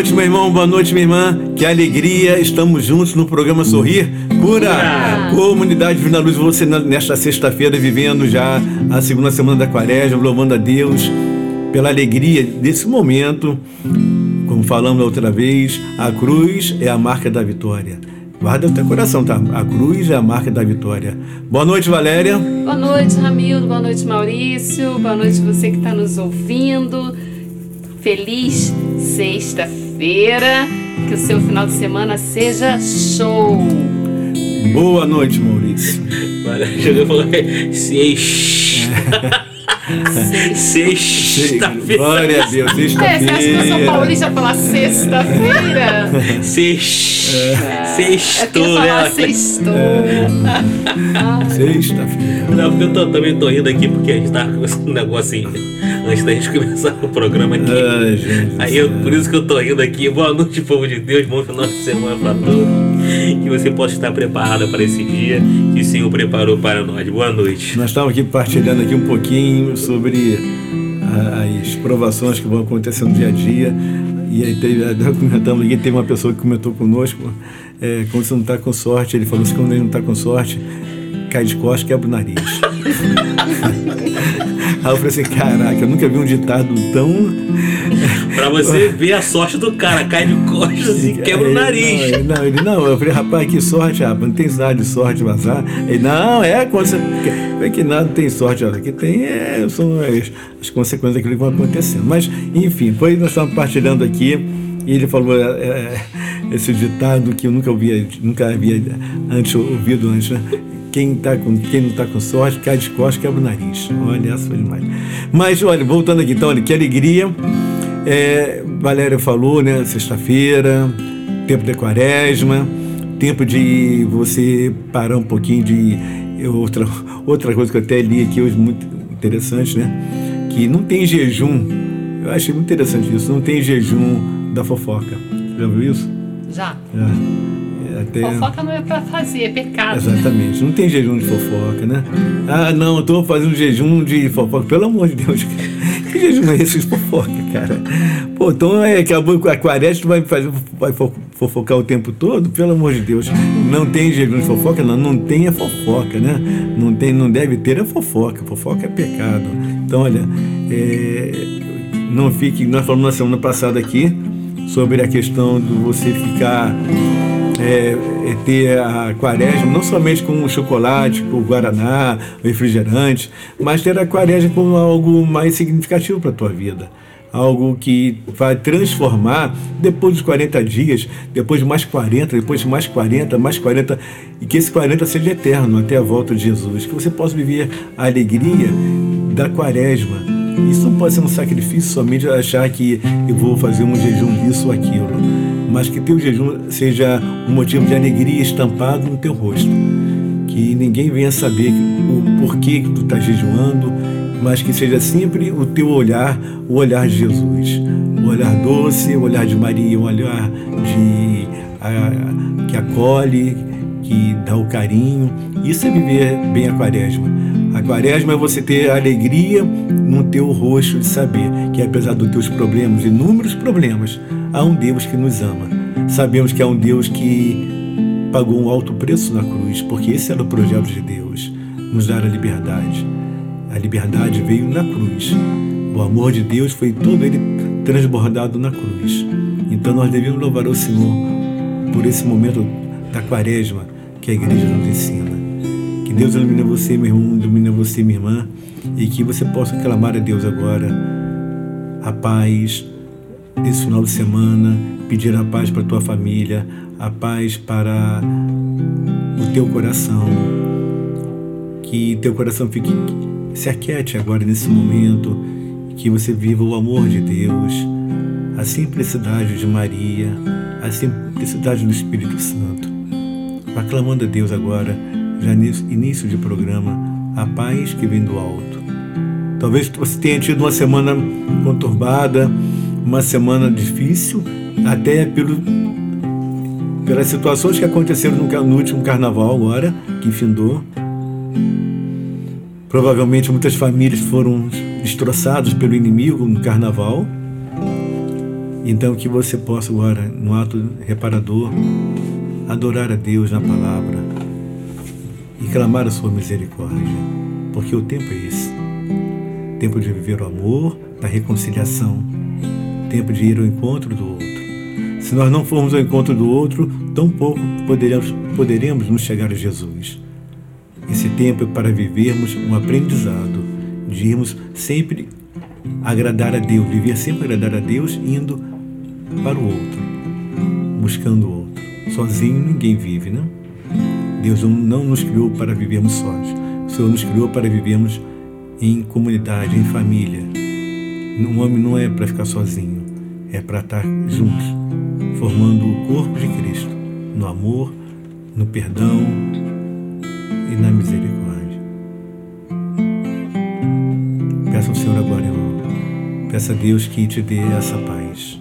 Noite, meu irmão, boa noite, minha irmã. Que alegria, estamos juntos no programa Sorrir Cura. Comunidade Divina Luz, você nesta sexta-feira vivendo já a segunda semana da quaresma, louvando a Deus pela alegria desse momento. Como falamos outra vez, a cruz é a marca da vitória. Guarda o teu coração, tá? A cruz é a marca da vitória. Boa noite, Valéria. Boa noite, Ramildo. Boa noite, Maurício. Boa noite, você que está nos ouvindo. Feliz sexta-feira. Que o seu final de semana seja show. Boa noite, Maurício. Sexta. Sexta-feira. Glória a Deus, É, você acha que eu sou sexta-feira. paulista falar sexta-feira? Sexta. Eu Sextou, falar né? sextou. Sexta-feira. Não, porque eu tô- também tô rindo aqui porque a gente tava conversando um negócio assim, antes da gente começar o programa aqui. Ai, gente. Aí eu, por isso que eu tô rindo aqui. Boa noite, povo de Deus. Bom final de semana pra todos. Que você possa estar preparado para esse dia que o Senhor preparou para nós. Boa noite. Nós estávamos aqui partilhando aqui um pouquinho sobre as provações que vão acontecer no dia a dia. E aí teve, comentamos aqui, teve uma pessoa que comentou conosco, é, quando você não está com sorte, ele falou assim, quando ele não está com sorte, cai de costas, quebra o nariz. Aí eu falei assim, caraca, eu nunca vi um ditado tão... Pra você ver a sorte do cara, cai de costas e quebra o nariz. Não, ele, não, ele não. Eu falei, rapaz, que sorte, rapaz, não tem nada de sorte vazar. Ele, não, é quando você. É que nada tem sorte, olha, que tem é, são as, as consequências daquilo que vão acontecendo. Mas, enfim, foi nós estávamos partilhando aqui e ele falou é, é, esse ditado que eu nunca ouvia, nunca havia antes ouvido antes, né? Quem, tá com, quem não está com sorte, cai de costas, quebra o nariz. Olha, essa foi demais. Mas, olha, voltando aqui, então, olha, que alegria. É, Valéria falou, né? Sexta-feira, tempo de quaresma, tempo de você parar um pouquinho de. Outra, outra coisa que eu até li aqui hoje, muito interessante, né? Que não tem jejum. Eu achei muito interessante isso. Não tem jejum da fofoca. Já viu isso? Já. Já. É, Até... Fofoca não é pra fazer, é pecado. Exatamente. Não tem jejum de fofoca, né? Ah, não, eu tô fazendo jejum de fofoca. Pelo amor de Deus. Que jejum é esse de fofoca, cara? Pô, então é, com a quaresma, tu vai, fazer, vai fo- fofocar o tempo todo? Pelo amor de Deus. Não tem jejum de fofoca? Não, não tem a fofoca, né? Não, tem, não deve ter a fofoca. Fofoca é pecado. Então, olha, é, não fique. Nós falamos na semana passada aqui sobre a questão de você ficar é, é ter a quaresma não somente com o chocolate, com o guaraná, o refrigerante, mas ter a quaresma como algo mais significativo para a tua vida. Algo que vai transformar depois dos 40 dias, depois de mais 40, depois de mais 40, mais 40, e que esse 40 seja eterno até a volta de Jesus. Que você possa viver a alegria da quaresma. Isso não pode ser um sacrifício somente achar que eu vou fazer um jejum disso ou aquilo mas que teu jejum seja um motivo de alegria estampado no teu rosto. Que ninguém venha saber o porquê que tu está jejuando, mas que seja sempre o teu olhar, o olhar de Jesus. O olhar doce, o olhar de Maria, o olhar de, a- que acolhe, que dá o carinho. Isso é viver bem a quaresma. A quaresma é você ter alegria no teu rosto de saber que apesar dos teus problemas, inúmeros problemas, há um Deus que nos ama. Sabemos que há um Deus que pagou um alto preço na cruz, porque esse era o projeto de Deus, nos dar a liberdade. A liberdade veio na cruz. O amor de Deus foi todo ele transbordado na cruz. Então nós devemos louvar ao Senhor por esse momento da quaresma que a igreja nos ensina. Que Deus ilumine você, meu irmão, ilumine você, minha irmã, e que você possa clamar a Deus agora a paz desse final de semana, pedir a paz para a tua família, a paz para o teu coração. Que teu coração fique se aquiete agora nesse momento, que você viva o amor de Deus, a simplicidade de Maria, a simplicidade do Espírito Santo. Aclamando a Deus agora, já nesse início de programa, a paz que vem do alto. Talvez você tenha tido uma semana conturbada, uma semana difícil, até pelo, pelas situações que aconteceram no, no último carnaval agora, que findou. Provavelmente muitas famílias foram destroçadas pelo inimigo no carnaval. Então que você possa agora, no ato reparador, adorar a Deus na palavra e clamar a sua misericórdia, porque o tempo é esse. Tempo de viver o amor, da reconciliação, tempo de ir ao encontro do outro. Se nós não formos ao encontro do outro, tampouco poderemos, poderemos nos chegar a Jesus. Esse tempo é para vivermos um aprendizado, de irmos sempre agradar a Deus, viver sempre agradar a Deus, indo para o outro, buscando o outro. Sozinho ninguém vive, não? Deus não nos criou para vivermos sós. O Senhor nos criou para vivermos em comunidade, em família. Um homem não é para ficar sozinho, é para estar juntos, formando o corpo de Cristo, no amor, no perdão e na misericórdia. Peça ao Senhor agora, irmão. Peça a Deus que te dê essa paz.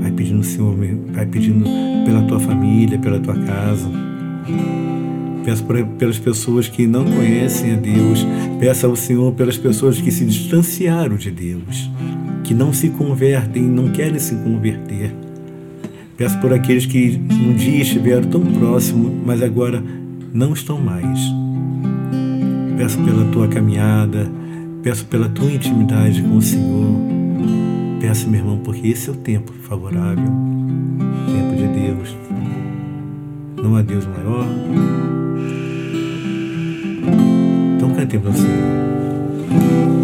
Vai pedindo, Senhor, vai pedindo pela tua família, pela tua casa. Peço pelas pessoas que não conhecem a Deus. Peça ao Senhor pelas pessoas que se distanciaram de Deus, que não se convertem, não querem se converter. Peço por aqueles que um dia estiveram tão próximos, mas agora não estão mais. Peço pela tua caminhada, peço pela tua intimidade com o Senhor. Peço, meu irmão, porque esse é o tempo favorável tempo de Deus. Não há Deus maior. Então cantemos ao Senhor.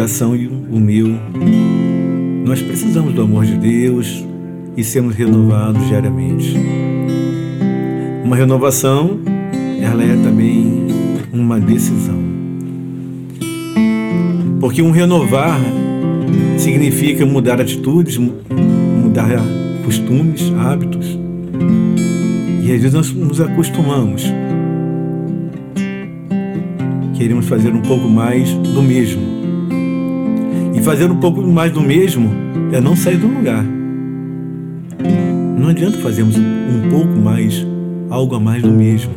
Coração e o meu. Nós precisamos do amor de Deus e sermos renovados diariamente. Uma renovação, ela é também uma decisão. Porque um renovar significa mudar atitudes, mudar costumes, hábitos. E às vezes nós nos acostumamos. Queremos fazer um pouco mais do mesmo. E fazer um pouco mais do mesmo é não sair do lugar. Não adianta fazermos um pouco mais, algo a mais do mesmo,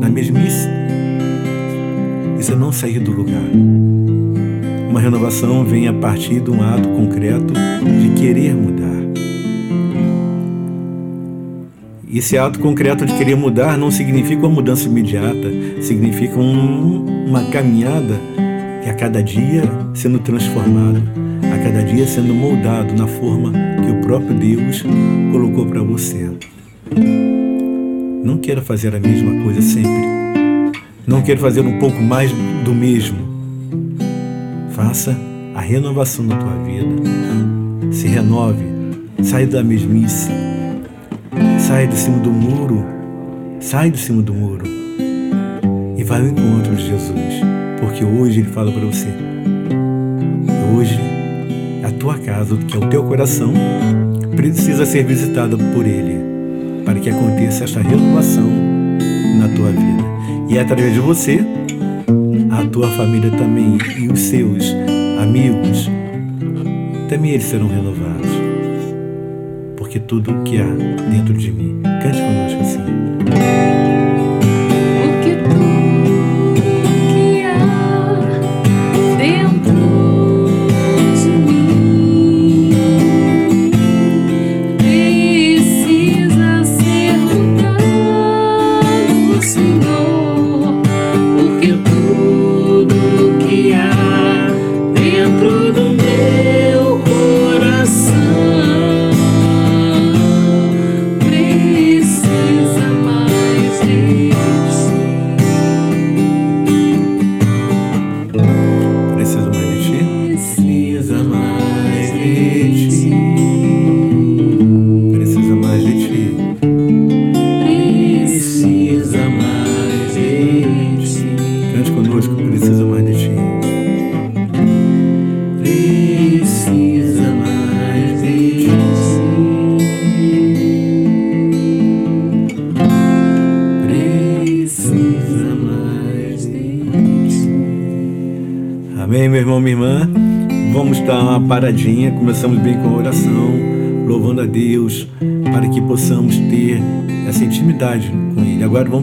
na mesmice. Isso é não sair do lugar. Uma renovação vem a partir de um ato concreto de querer mudar. Esse ato concreto de querer mudar não significa uma mudança imediata, significa um, uma caminhada que a cada dia sendo transformado, a cada dia sendo moldado na forma que o próprio Deus colocou para você. Não queira fazer a mesma coisa sempre. Não queira fazer um pouco mais do mesmo. Faça a renovação da tua vida. Se renove. Sai da mesmice Sai de cima do muro, sai de cima do muro e vai ao encontro de Jesus, porque hoje Ele fala para você. Hoje a tua casa, que é o teu coração, precisa ser visitada por Ele, para que aconteça esta renovação na tua vida. E através de você, a tua família também e os seus amigos, também eles serão renovados porque tudo o que há dentro de mim. Cante conosco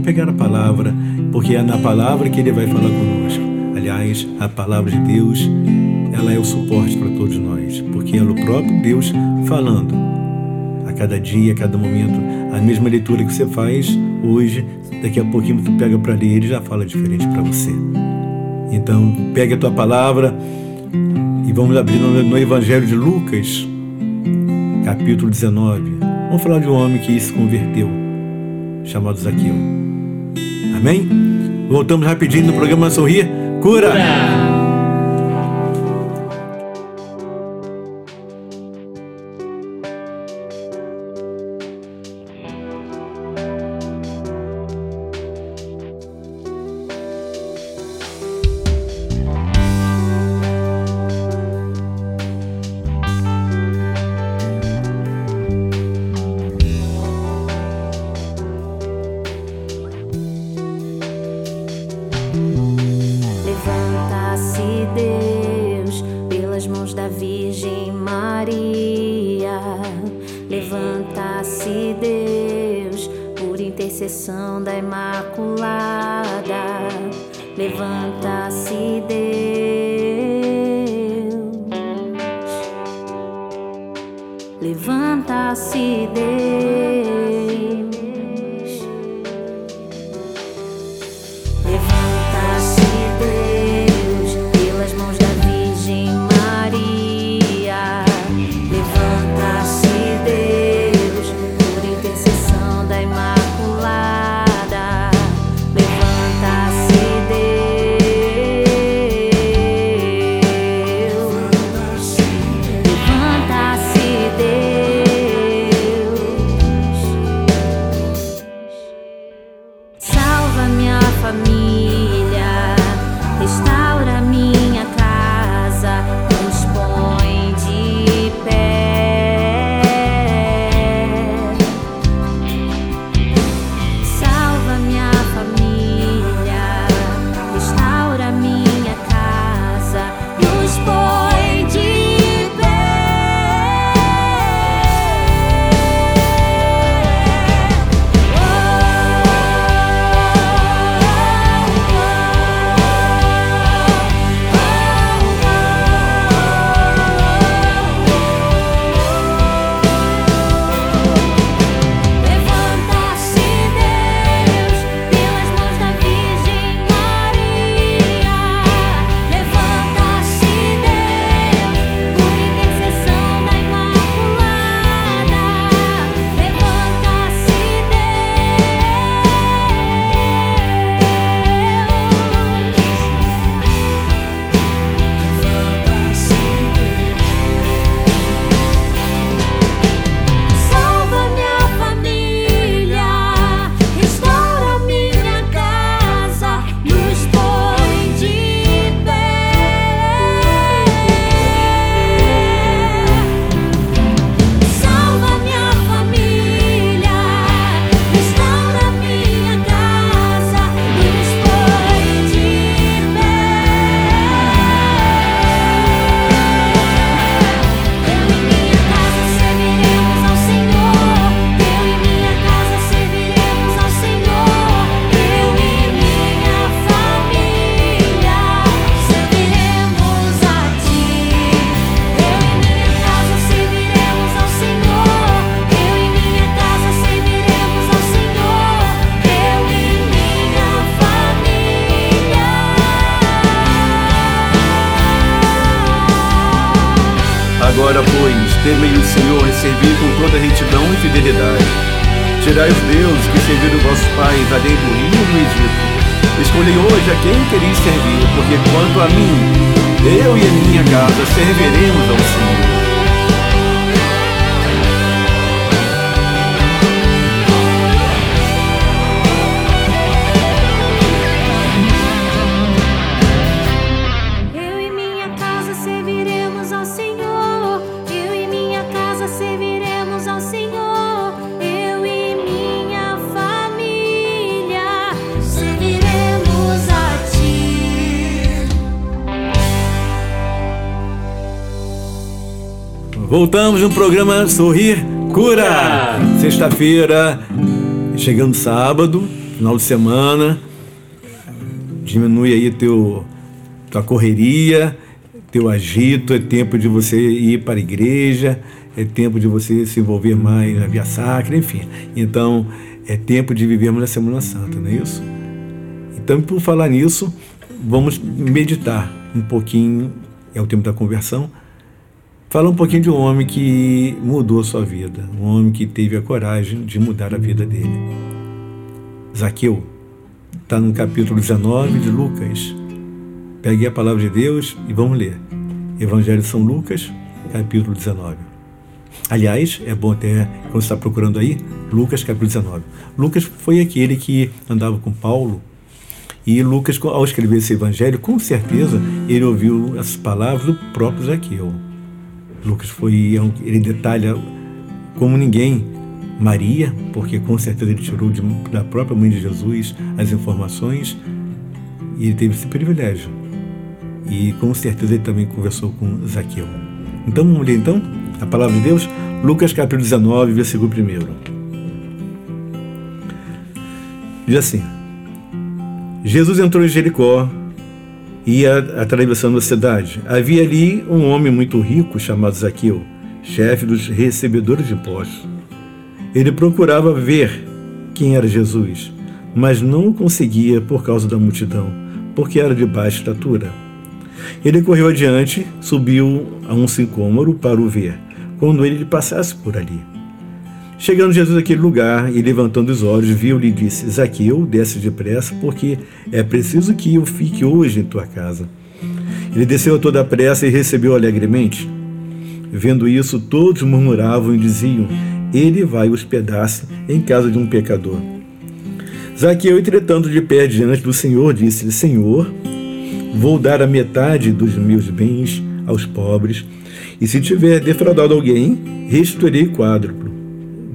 pegar a palavra, porque é na palavra que Ele vai falar conosco. Aliás, a palavra de Deus, ela é o suporte para todos nós, porque é o próprio Deus falando. A cada dia, a cada momento, a mesma leitura que você faz hoje, daqui a pouquinho tu pega para ler, ele já fala diferente para você. Então, pega a tua palavra, vamos abrir no, no Evangelho de Lucas, capítulo 19. Vamos falar de um homem que se converteu, chamado Zaqueu. Amém? Voltamos rapidinho no programa Sorrir Cura. Cura. Pois, temei o Senhor e servi com toda retidão e fidelidade. Tirai os deuses que serviram vossos pais além do rio do Egito. Escolhi hoje a quem quereis servir, porque quanto a mim, eu e a minha casa serviremos ao Senhor. Voltamos no programa Sorrir Cura. Sexta-feira, chegando sábado, final de semana. Diminui aí teu, tua correria, teu agito. É tempo de você ir para a igreja, é tempo de você se envolver mais na via sacra, enfim. Então, é tempo de vivermos na Semana Santa, não é isso? Então, por falar nisso, vamos meditar um pouquinho. É o tempo da conversão Fala um pouquinho de um homem que mudou sua vida, um homem que teve a coragem de mudar a vida dele. Zaqueu, está no capítulo 19 de Lucas. Pegue a palavra de Deus e vamos ler. Evangelho de São Lucas, capítulo 19. Aliás, é bom até, quando está procurando aí, Lucas capítulo 19. Lucas foi aquele que andava com Paulo e Lucas, ao escrever esse evangelho, com certeza ele ouviu as palavras do próprio Zaqueu. Lucas foi é ele detalha como ninguém Maria, porque com certeza ele tirou de, da própria mãe de Jesus as informações e ele teve esse privilégio. E com certeza ele também conversou com Zaqueu. Então vamos ler então a palavra de Deus, Lucas capítulo 19, versículo 1. Diz assim: Jesus entrou em Jericó ia atravessando a cidade. Havia ali um homem muito rico chamado Zaqueu, chefe dos recebedores de impostos. Ele procurava ver quem era Jesus, mas não conseguia por causa da multidão, porque era de baixa estatura. Ele correu adiante, subiu a um sicômoro para o ver, quando ele passasse por ali. Chegando Jesus àquele lugar e levantando os olhos, viu-lhe e disse: Zaqueu, desce depressa, porque é preciso que eu fique hoje em tua casa. Ele desceu toda a pressa e recebeu alegremente. Vendo isso, todos murmuravam e diziam: Ele vai hospedar-se em casa de um pecador. Zaqueu, entretanto, de pé diante do Senhor, disse-lhe: Senhor, vou dar a metade dos meus bens aos pobres, e se tiver defraudado alguém, restituirei quádruplo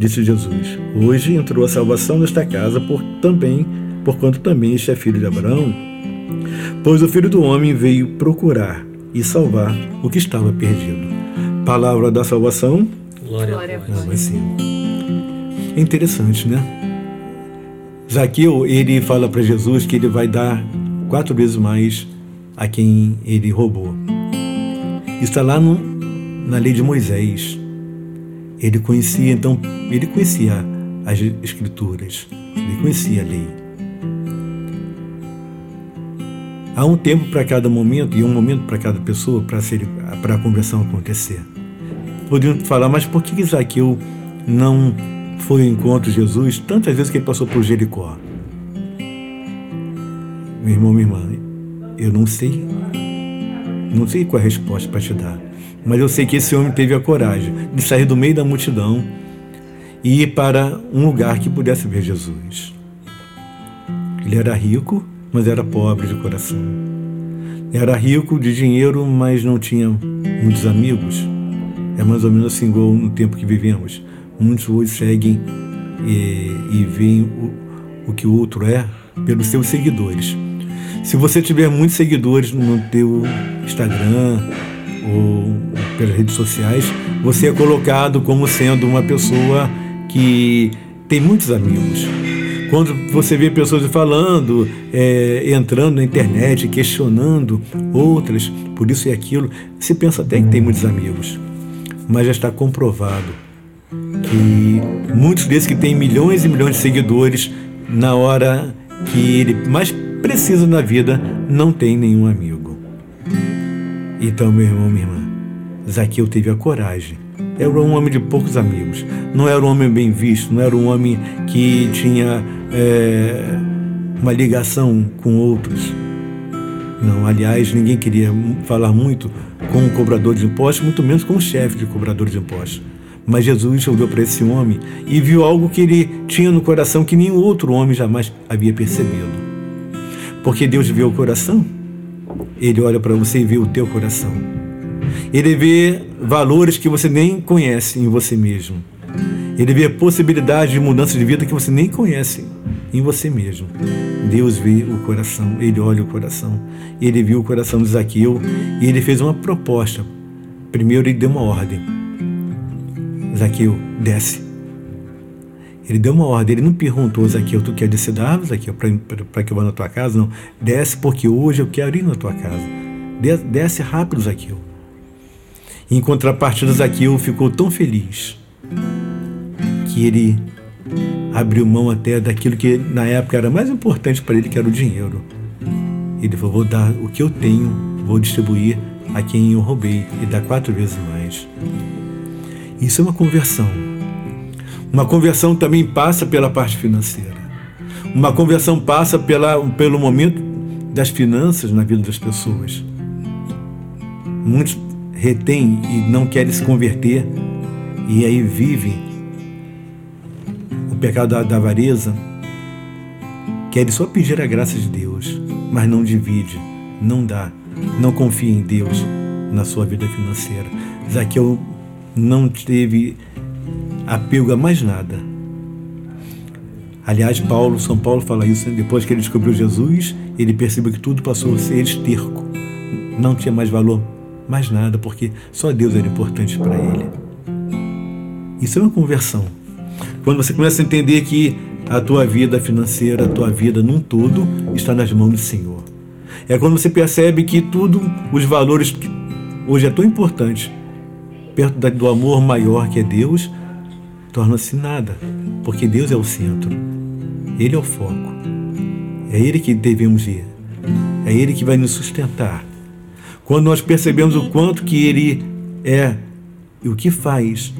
disse Jesus: Hoje entrou a salvação nesta casa, por também, porquanto também este é filho de Abraão. Pois o filho do homem veio procurar e salvar o que estava perdido. Palavra da salvação. Glória, Glória a Deus. Assim. É interessante, né? Zaqueu, ele fala para Jesus que ele vai dar quatro vezes mais a quem ele roubou. Está lá no, na lei de Moisés. Ele conhecia, então, ele conhecia as escrituras, ele conhecia a lei. Há um tempo para cada momento e um momento para cada pessoa para, ser, para a conversão acontecer. Podemos falar, mas por que Zaqueu não foi ao encontro de Jesus tantas vezes que ele passou por Jericó? Meu irmão, minha irmã, eu não sei. Não sei qual é a resposta para te dar. Mas eu sei que esse homem teve a coragem de sair do meio da multidão e ir para um lugar que pudesse ver Jesus. Ele era rico, mas era pobre de coração. Era rico de dinheiro, mas não tinha muitos amigos. É mais ou menos assim igual no tempo que vivemos. Muitos hoje seguem e, e veem o, o que o outro é pelos seus seguidores. Se você tiver muitos seguidores no teu Instagram, ou pelas redes sociais, você é colocado como sendo uma pessoa que tem muitos amigos. Quando você vê pessoas falando, é, entrando na internet, questionando outras, por isso e aquilo, você pensa até que tem muitos amigos. Mas já está comprovado que muitos desses que têm milhões e milhões de seguidores, na hora que ele mais precisa na vida, não tem nenhum amigo. Então, meu irmão, minha irmã, Zaqueu teve a coragem. Era um homem de poucos amigos. Não era um homem bem visto, não era um homem que tinha é, uma ligação com outros. Não, aliás, ninguém queria falar muito com o cobrador de impostos, muito menos com o chefe de cobrador de impostos. Mas Jesus olhou para esse homem e viu algo que ele tinha no coração que nenhum outro homem jamais havia percebido. Porque Deus vê o coração, ele olha para você e vê o teu coração. Ele vê valores que você nem conhece em você mesmo. Ele vê possibilidades de mudança de vida que você nem conhece em você mesmo. Deus vê o coração, ele olha o coração. Ele viu o coração de Zaqueu e ele fez uma proposta. Primeiro ele deu uma ordem Zaqueu, desce. Ele deu uma ordem, ele não perguntou, Zaqueu, tu quer descer da árvore, Zaqueu, para que eu vá na tua casa? Não, desce porque hoje eu quero ir na tua casa. Desce rápido, Zaqueu. Em contrapartida, Zaqueu ficou tão feliz que ele abriu mão até daquilo que na época era mais importante para ele, que era o dinheiro. Ele falou: vou dar o que eu tenho, vou distribuir a quem eu roubei e dar quatro vezes mais. Isso é uma conversão. Uma conversão também passa pela parte financeira. Uma conversão passa pela, pelo momento das finanças na vida das pessoas. Muitos retêm e não querem se converter e aí vivem o pecado da, da avareza. Querem só pedir a graça de Deus, mas não divide, não dá, não confia em Deus na sua vida financeira. Zaqueu não teve apego a mais nada. Aliás, Paulo, São Paulo fala isso, né? depois que ele descobriu Jesus, ele percebeu que tudo passou a ser esterco. Não tinha mais valor, mais nada, porque só Deus era importante para ele. Isso é uma conversão. Quando você começa a entender que a tua vida financeira, a tua vida num todo, está nas mãos do Senhor. É quando você percebe que tudo, os valores que hoje é tão importante, perto do amor maior que é Deus, torna-se nada, porque Deus é o centro, Ele é o foco, é Ele que devemos ir, é Ele que vai nos sustentar. Quando nós percebemos o quanto que Ele é e o que faz,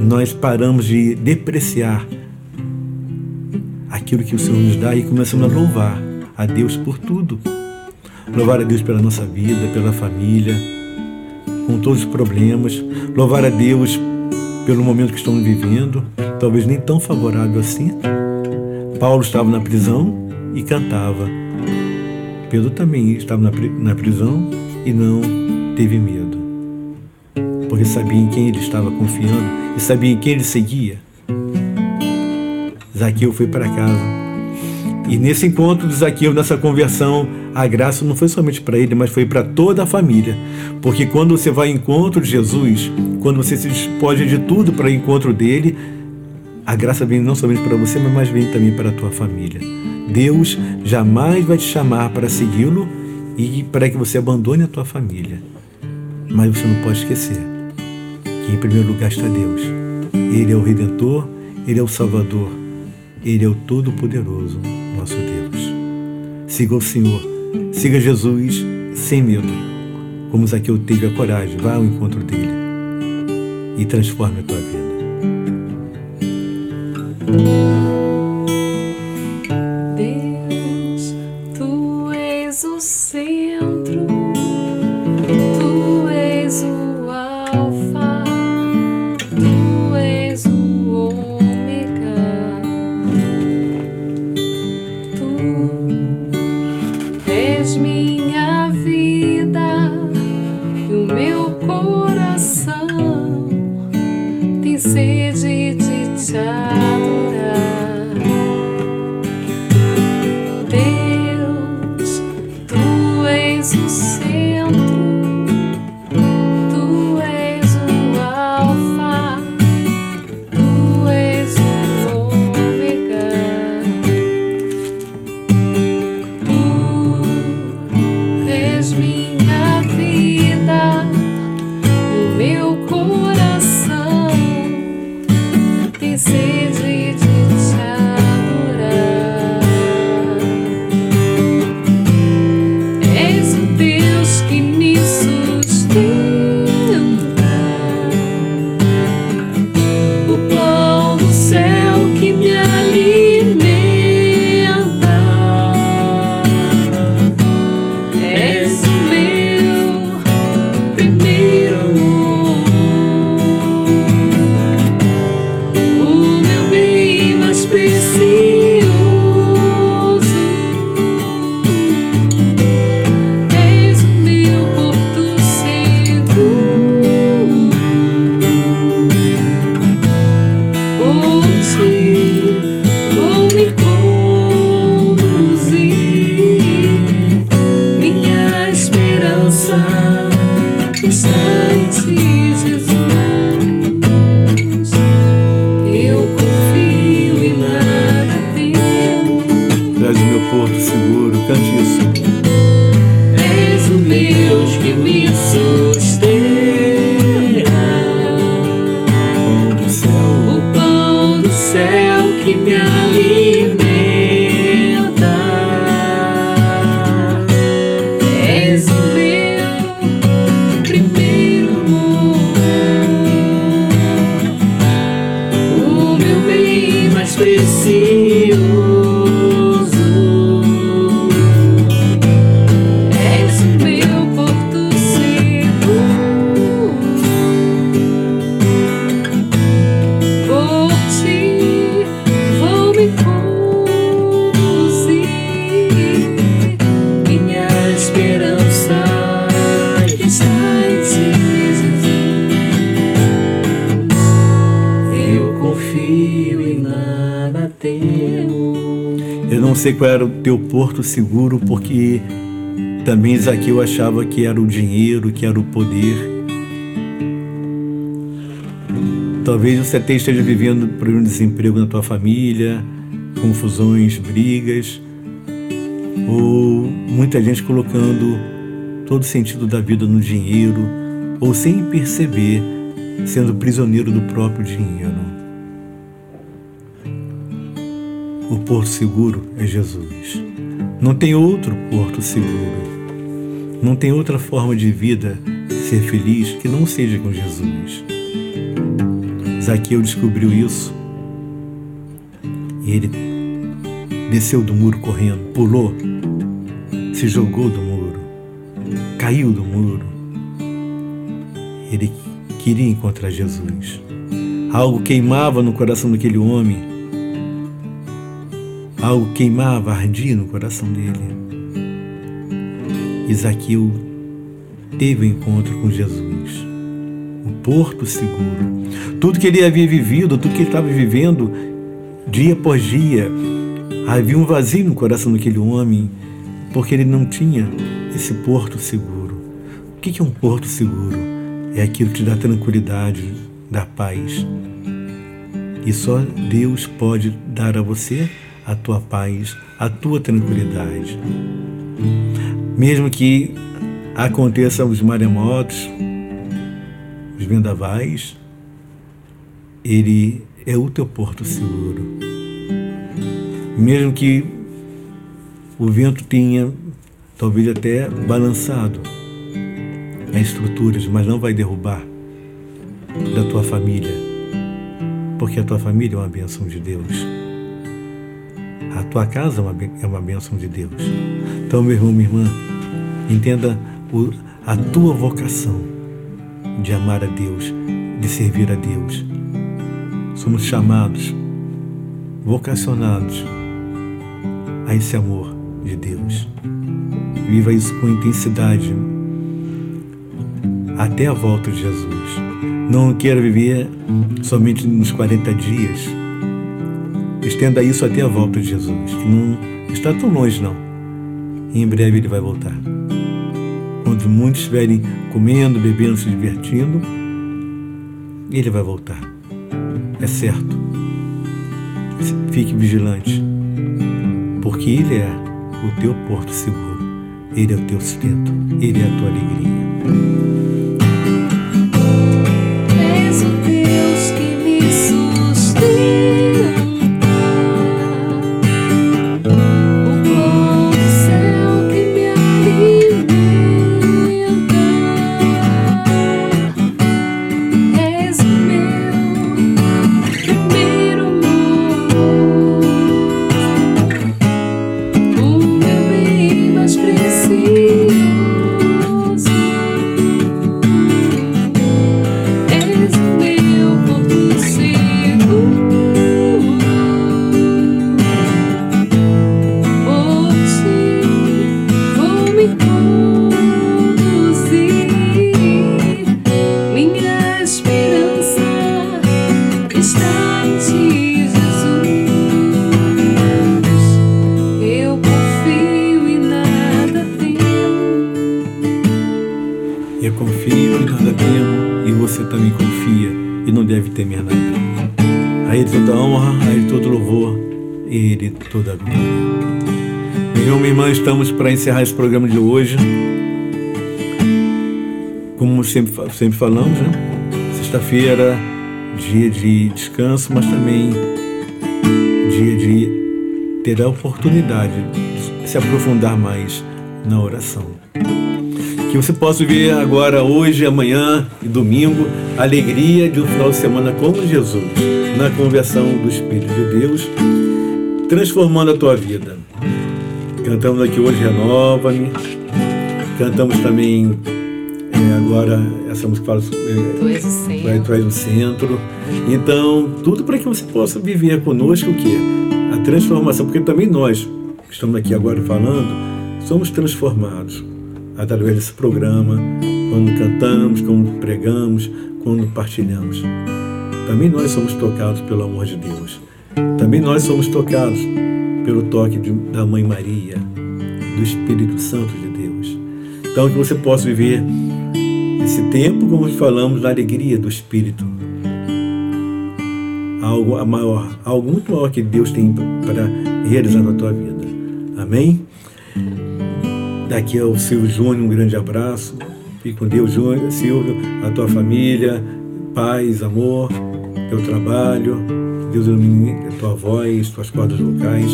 nós paramos de depreciar aquilo que o Senhor nos dá e começamos a louvar a Deus por tudo. Louvar a Deus pela nossa vida, pela família, com todos os problemas, louvar a Deus pelo momento que estamos vivendo, talvez nem tão favorável assim. Paulo estava na prisão e cantava. Pedro também estava na, prisão e não teve medo, porque sabia em quem ele estava confiando e sabia em quem ele seguia. Zaqueu foi para casa e nesse encontro de Zaqueu, nessa conversão, a graça não foi somente para ele, mas foi para toda a família. Porque quando você vai ao encontro de Jesus, quando você se despoja de tudo para o encontro dele, a graça vem não somente para você, mas vem também para a tua família. Deus jamais vai te chamar para segui-lo e para que você abandone a tua família. Mas você não pode esquecer que em primeiro lugar está Deus. Ele é o Redentor, Ele é o Salvador, Ele é o Todo-Poderoso nosso Deus. Siga o Senhor, siga Jesus sem medo, como Zaqueu teve a coragem, vá ao encontro dele e transforme a tua vida. Sei qual era o teu porto seguro, porque também Zaqueu achava que era o dinheiro, que era o poder. Talvez você até esteja vivendo por um desemprego na tua família, confusões, brigas, ou muita gente colocando todo o sentido da vida no dinheiro, ou sem perceber, sendo prisioneiro do próprio dinheiro. O porto seguro é Jesus. Não tem outro porto seguro. Não tem outra forma de vida ser feliz que não seja com Jesus. Zaqueu descobriu isso e ele desceu do muro correndo, pulou, se jogou do muro, caiu do muro. Ele queria encontrar Jesus. Algo queimava no coração daquele homem Algo queimava, ardia no coração dele. Isaqueu teve o um encontro com Jesus, o porto seguro. Tudo que ele havia vivido, tudo que ele estava vivendo, dia após dia, havia um vazio no coração daquele homem, porque ele não tinha esse porto seguro. O que é um porto seguro? É aquilo que te dá tranquilidade, dá paz. E só Deus pode dar a você a tua paz, a tua tranquilidade. Mesmo que aconteçam os maremotos, os vendavais, ele é o teu porto seguro. Mesmo que o vento tenha talvez até balançado as estruturas, mas não vai derrubar da tua família, porque a tua família é uma bênção de Deus. A tua casa é uma, é uma bênção de Deus. Então, meu irmão, minha irmã, entenda a tua vocação de amar a Deus, de servir a Deus. Somos chamados, vocacionados a esse amor de Deus. Viva isso com intensidade até a volta de Jesus. Não queira viver somente nos 40 dias. Estenda isso até a volta de Jesus, que não está tão longe não. E em breve ele vai voltar. Quando muitos estiverem comendo, bebendo, se divertindo, ele vai voltar. É certo. Fique vigilante, porque ele é o teu porto seguro. Ele é o teu sustento, ele é a tua alegria. Estamos para encerrar esse programa de hoje. Como sempre, sempre falamos, né? Sexta-feira, dia de descanso, mas também dia de ter a oportunidade de se aprofundar mais na oração. Que você possa ver agora, hoje, amanhã e domingo, a alegria de um final de semana com Jesus, na conversão do Espírito de Deus, transformando a tua vida. Cantamos aqui hoje Renova-me. Cantamos também é, agora essa música fala é, Tu és o centro. Tu és o centro. Então, tudo para que você possa viver conosco o quê? A transformação, porque também nós que estamos aqui agora falando, somos transformados através desse programa, quando cantamos, quando pregamos, quando partilhamos. Também nós somos tocados pelo amor de Deus. Também nós somos tocados pelo toque de, da Mãe Maria, do Espírito Santo de Deus. Então, que você possa viver esse tempo, como falamos, na alegria do Espírito. Algo maior, algo muito maior que Deus tem para realizar na tua vida. Amém? Daqui ao Silvio Júnior, um grande abraço. Fique com Deus, Júnior, Silvio, a tua família, paz, amor, teu trabalho. Deus ilumine a tua voz, tuas cordas vocais.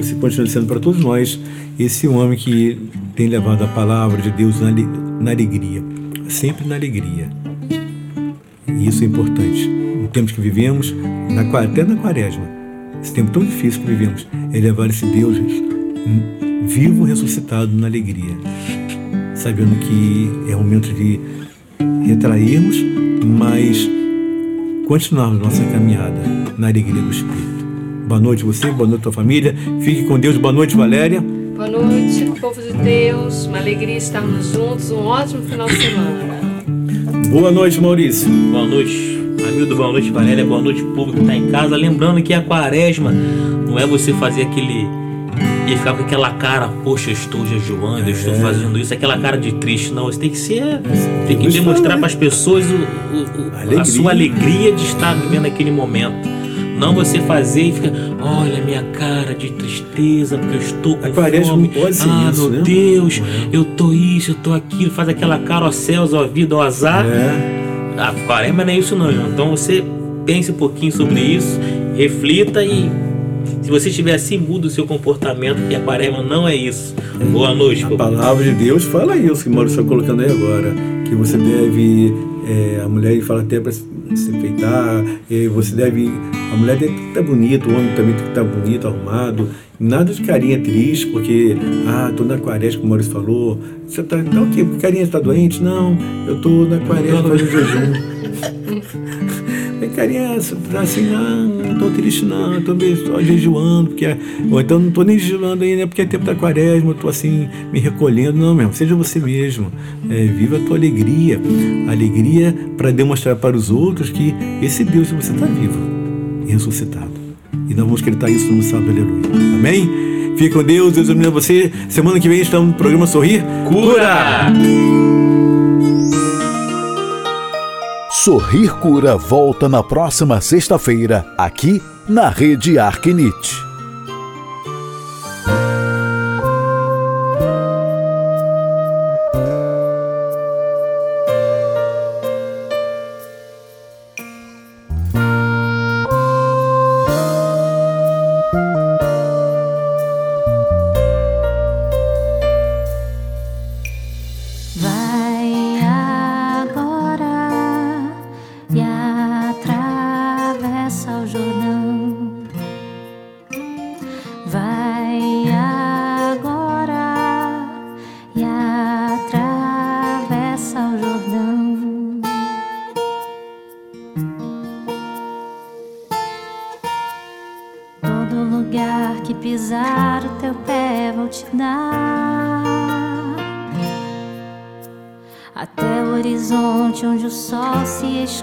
Você continue sendo para todos nós esse homem que tem levado a palavra de Deus na, alegria. Sempre na alegria. E isso é importante. No tempo que vivemos, na, até na quaresma, esse tempo tão difícil que vivemos, é levar esse Deus vivo, ressuscitado na alegria, sabendo que é momento de retrairmos, mas continuarmos nossa caminhada na alegria do Espírito. Boa noite você, boa noite tua família, fique com Deus, boa noite Valéria. Boa noite, povo de Deus, uma alegria estarmos juntos, um ótimo final de semana. Boa noite Maurício. Boa noite. Amildo, boa noite, Valéria, boa noite, povo que está em casa. Lembrando que a quaresma não é você fazer aquele e ficar com aquela cara, poxa, eu estou jejuando, eu estou é. fazendo isso, aquela cara de triste. Não, você tem que ser. Tem que demonstrar para as pessoas o, o, o, a sua alegria de estar vivendo aquele momento. Não você fazer e ficar, olha minha cara de tristeza, porque eu estou com fome. Pode ser ah, isso, meu né? Deus, eu tô isso, eu tô aquilo. Faz aquela cara, ó céus, ó vida, ó azar. É. Ah, quaresma não é isso não, João. Então você pense um pouquinho sobre isso, reflita e se você estiver assim, muda o seu comportamento, que a quaresma não é isso. Boa noite. A palavra de Deus fala isso que o Maurício está colocando aí agora. Que você deve, é, a mulher fala até para se enfeitar, você deve, a mulher tem que estar bonita, o homem também tem que estar bonito, arrumado. Nada de carinha triste, porque, ah, tô na quaresma, como o Maurício falou. Você tá, tá o quê? Carinha está doente? Não, eu tô na quaresma fazendo jejum. carinha, tá assim, ah, não tô triste não, eu tô meio só jejuando, porque, é, ou então não tô nem jejuando ainda porque é tempo da quaresma, eu tô assim, me recolhendo. Não, mesmo, seja você mesmo. É, viva a tua alegria. Alegria para demonstrar para os outros que esse Deus, você está vivo ressuscitado. E nós vamos acreditar isso no sábado, aleluia. Amém? Fique com Deus, Deus ilumina você. Semana que vem estamos no programa Sorrir Cura! Sorrir Cura volta na próxima sexta-feira, aqui na Rede Arquinite.